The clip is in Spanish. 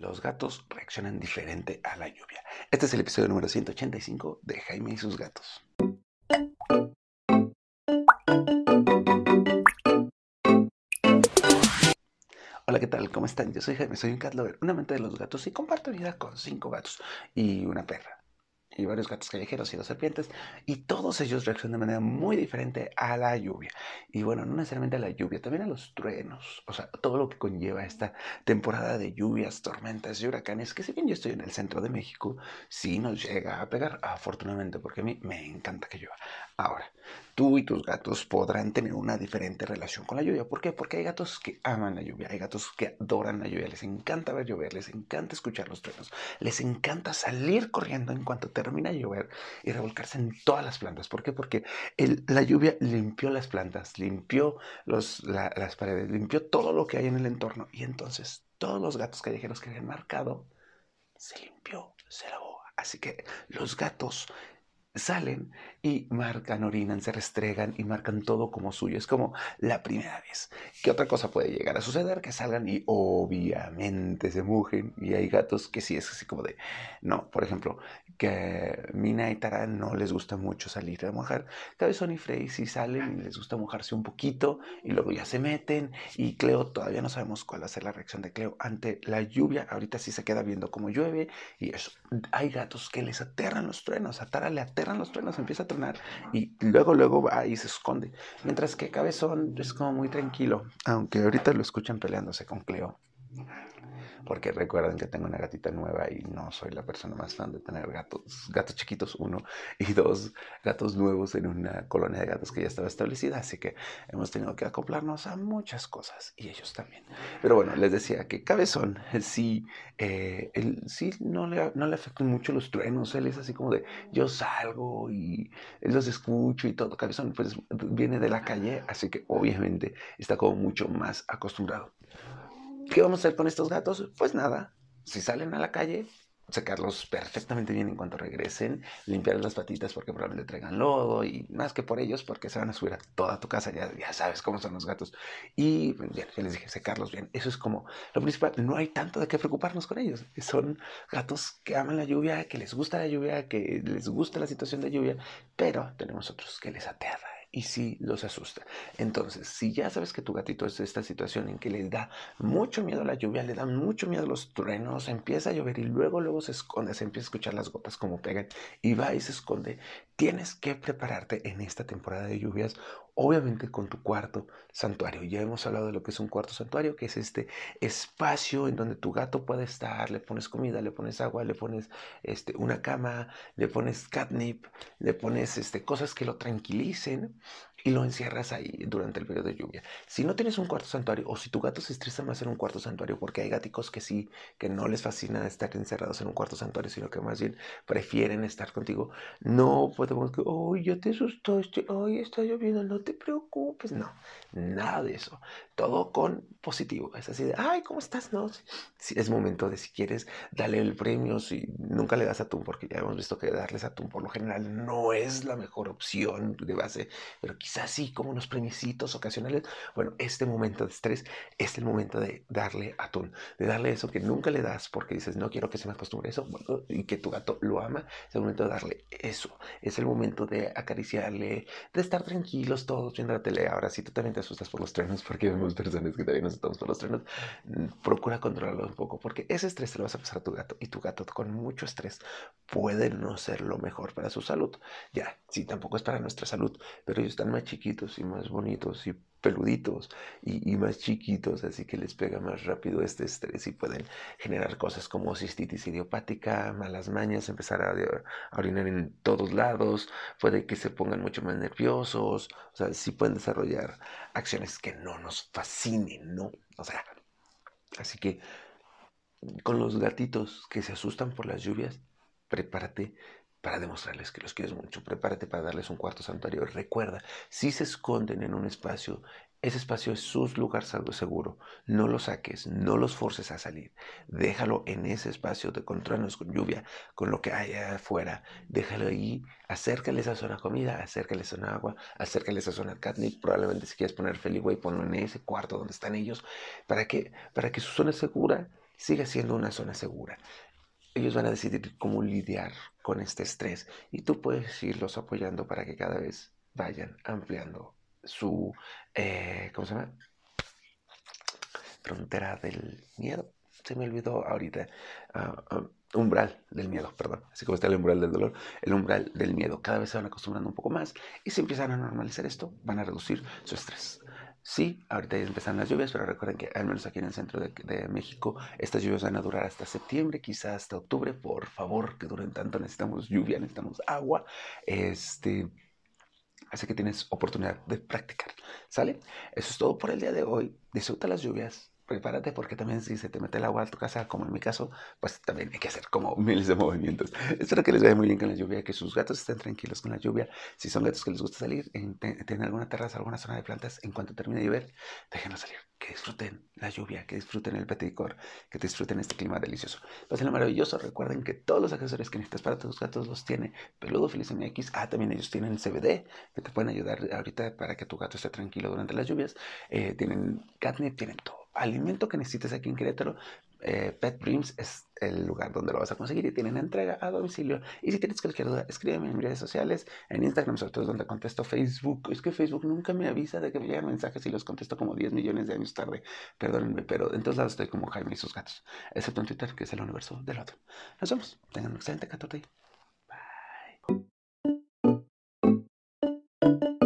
los gatos reaccionan diferente a la lluvia. Este es el episodio número 185 de Jaime y sus gatos. Hola, ¿qué tal? ¿Cómo están? Yo soy Jaime, soy un cat lover, un amante de los gatos y comparto vida con cinco gatos y una perra y varios gatos callejeros y dos serpientes, y todos ellos reaccionan de manera muy diferente a la lluvia. Y bueno, no necesariamente a la lluvia, también a los truenos, o sea, todo lo que conlleva esta temporada de lluvias, tormentas y huracanes, que si bien yo estoy en el centro de México, sí nos llega a pegar, afortunadamente, porque a mí me encanta que llueva. Ahora, tú y tus gatos podrán tener una diferente relación con la lluvia. ¿Por qué? Porque hay gatos que aman la lluvia, hay gatos que adoran la lluvia, les encanta ver llover, les encanta escuchar los truenos, les encanta salir corriendo en cuanto termina de llover y revolcarse en todas las plantas. ¿Por qué? Porque la lluvia limpió las plantas, limpió las paredes, limpió todo lo que hay en el entorno y entonces todos los gatos callejeros que habían marcado se limpió, se lavó. Así que los gatos salen y marcan, orinan, se restregan y marcan todo como suyo. Es como la primera vez. ¿Qué otra cosa puede llegar a suceder? Que salgan y obviamente se mujen. Y hay gatos que sí es así como de, no, por ejemplo, que Mina y Tara no les gusta mucho salir a mojar. Cabezón y Frey sí salen y les gusta mojarse un poquito y luego ya se meten. Y Cleo todavía no sabemos cuál va a ser la reacción de Cleo ante la lluvia. Ahorita sí se queda viendo cómo llueve y eso. Hay gatos que les aterran los truenos. A Tara le aterran los truenos, empieza a tronar y luego, luego va y se esconde. Mientras que Cabezón es como muy tranquilo, aunque ahorita lo escuchan peleándose con Cleo porque recuerden que tengo una gatita nueva y no soy la persona más fan de tener gatos, gatos chiquitos, uno, y dos gatos nuevos en una colonia de gatos que ya estaba establecida, así que hemos tenido que acoplarnos a muchas cosas y ellos también. Pero bueno, les decía que Cabezón sí, eh, sí no le, no le afectan mucho los truenos, él es así como de yo salgo y los escucho y todo. Cabezón pues viene de la calle, así que obviamente está como mucho más acostumbrado. ¿Qué vamos a hacer con estos gatos? Pues nada, si salen a la calle, secarlos perfectamente bien en cuanto regresen, limpiar las patitas porque probablemente traigan lodo y más que por ellos porque se van a subir a toda tu casa, ya, ya sabes cómo son los gatos. Y bien, ya les dije, secarlos bien. Eso es como lo principal, no hay tanto de qué preocuparnos con ellos. Son gatos que aman la lluvia, que les gusta la lluvia, que les gusta la situación de lluvia, pero tenemos otros que les aterra y sí los asusta. Entonces, si ya sabes que tu gatito es esta situación en que le da mucho miedo a la lluvia, le da mucho miedo a los truenos, empieza a llover y luego luego se esconde, se empieza a escuchar las gotas como pegan y va y se esconde, tienes que prepararte en esta temporada de lluvias, obviamente con tu cuarto santuario. Ya hemos hablado de lo que es un cuarto santuario, que es este espacio en donde tu gato puede estar, le pones comida, le pones agua, le pones este, una cama, le pones catnip, le pones este, cosas que lo tranquilicen y lo encierras ahí durante el periodo de lluvia. Si no tienes un cuarto santuario o si tu gato se estresa más en un cuarto santuario, porque hay gaticos que sí, que no les fascina estar encerrados en un cuarto santuario, sino que más bien prefieren estar contigo, no podemos que, oh, ya te asustaste, ay, está lloviendo, no te preocupes, no, nada de eso. Todo con positivo, es así de, ay, ¿cómo estás? No, si es momento de si quieres, dale el premio, si nunca le das atún, porque ya hemos visto que darles atún por lo general no es la mejor opción de base, pero quizás sí, como unos premiecitos ocasionales. Bueno, este momento de estrés es el momento de darle atún, de darle eso que nunca le das porque dices, no quiero que se me acostumbre eso, y que tu gato lo ama, es el momento de darle eso, es el momento de acariciarle, de estar tranquilos todos viendo la tele. Ahora, si tú también te asustas por los trenos, porque vemos personas que también nos asustamos por los trenos, mm, procura controlarlo un poco, porque ese estrés se lo vas a pasar a tu gato, y tu gato con mucho estrés puede no ser lo mejor para su salud. Ya, sí, tampoco es para nuestra salud, pero ellos están chiquitos y más bonitos y peluditos y, más chiquitos, así que les pega más rápido este estrés y pueden generar cosas como cistitis idiopática, malas mañas, empezar a, a, orinar en todos lados, puede que se pongan mucho más nerviosos, o sea, sí pueden desarrollar acciones que no nos fascinen, ¿no? O sea, así que con los gatitos que se asustan por las lluvias, prepárate para demostrarles que los quieres mucho. Prepárate para darles un cuarto santuario. Recuerda, si se esconden en un espacio, ese espacio es su lugar seguro. No lo saques, no los forces a salir. Déjalo en ese espacio de contranos con lluvia, con lo que hay afuera. Déjalo ahí. Acércales a zona comida, acércales a zona agua, acércales a zona catnip. Probablemente si quieres poner Feliway, ponlo en ese cuarto donde están ellos. ¿Para que Para que su zona segura sigue siendo una zona segura. Ellos van a decidir cómo lidiar con este estrés y tú puedes irlos apoyando para que cada vez vayan ampliando su, eh, ¿cómo se llama? Frontera del miedo. Se me olvidó ahorita. Ah, ah, umbral del miedo, perdón. Así como está el umbral del dolor, el umbral del miedo. Cada vez se van acostumbrando un poco más y si empiezan a normalizar esto, van a reducir su estrés. Sí, ahorita ya empiezan las lluvias, pero recuerden que al menos aquí en el centro de, México, estas lluvias van a durar hasta septiembre, quizás hasta octubre. Por favor, que duren tanto. Necesitamos lluvia, necesitamos agua. Este, así que tienes oportunidad de practicar. ¿Sale? Eso es todo por el día de hoy. Disfruta las lluvias, prepárate porque también si se te mete el agua a tu casa, como en mi caso, pues también hay que hacer como miles de movimientos. Espero que les vaya muy bien con la lluvia, que sus gatos estén tranquilos con la lluvia. Si son gatos que les gusta salir, tienen alguna terraza, alguna zona de plantas, en cuanto termine de llover, déjenlos salir. Que disfruten la lluvia, que disfruten el peticor, que disfruten este clima delicioso. Pásenlo maravilloso. Recuerden que todos los accesorios que necesitas para tus gatos los tiene Peludo Feliz MX. Ah, también ellos tienen CBD, que te pueden ayudar ahorita para que tu gato esté tranquilo durante las lluvias. Eh, tienen catnip, tienen todo alimento que necesites aquí en Querétaro, eh, Pet Dreams es el lugar donde lo vas a conseguir y tienen entrega a domicilio. Y si tienes cualquier duda, escríbeme en mis redes sociales, en Instagram, sobre todo donde contesto Facebook. Es que Facebook nunca me avisa de que me llegan mensajes y los contesto como 10 millones de años tarde. Perdónenme, pero en todos lados estoy como Jaime y sus gatos, excepto en Twitter, que es el universo del otro. Nos vemos. Tengan un excelente 14 Bye.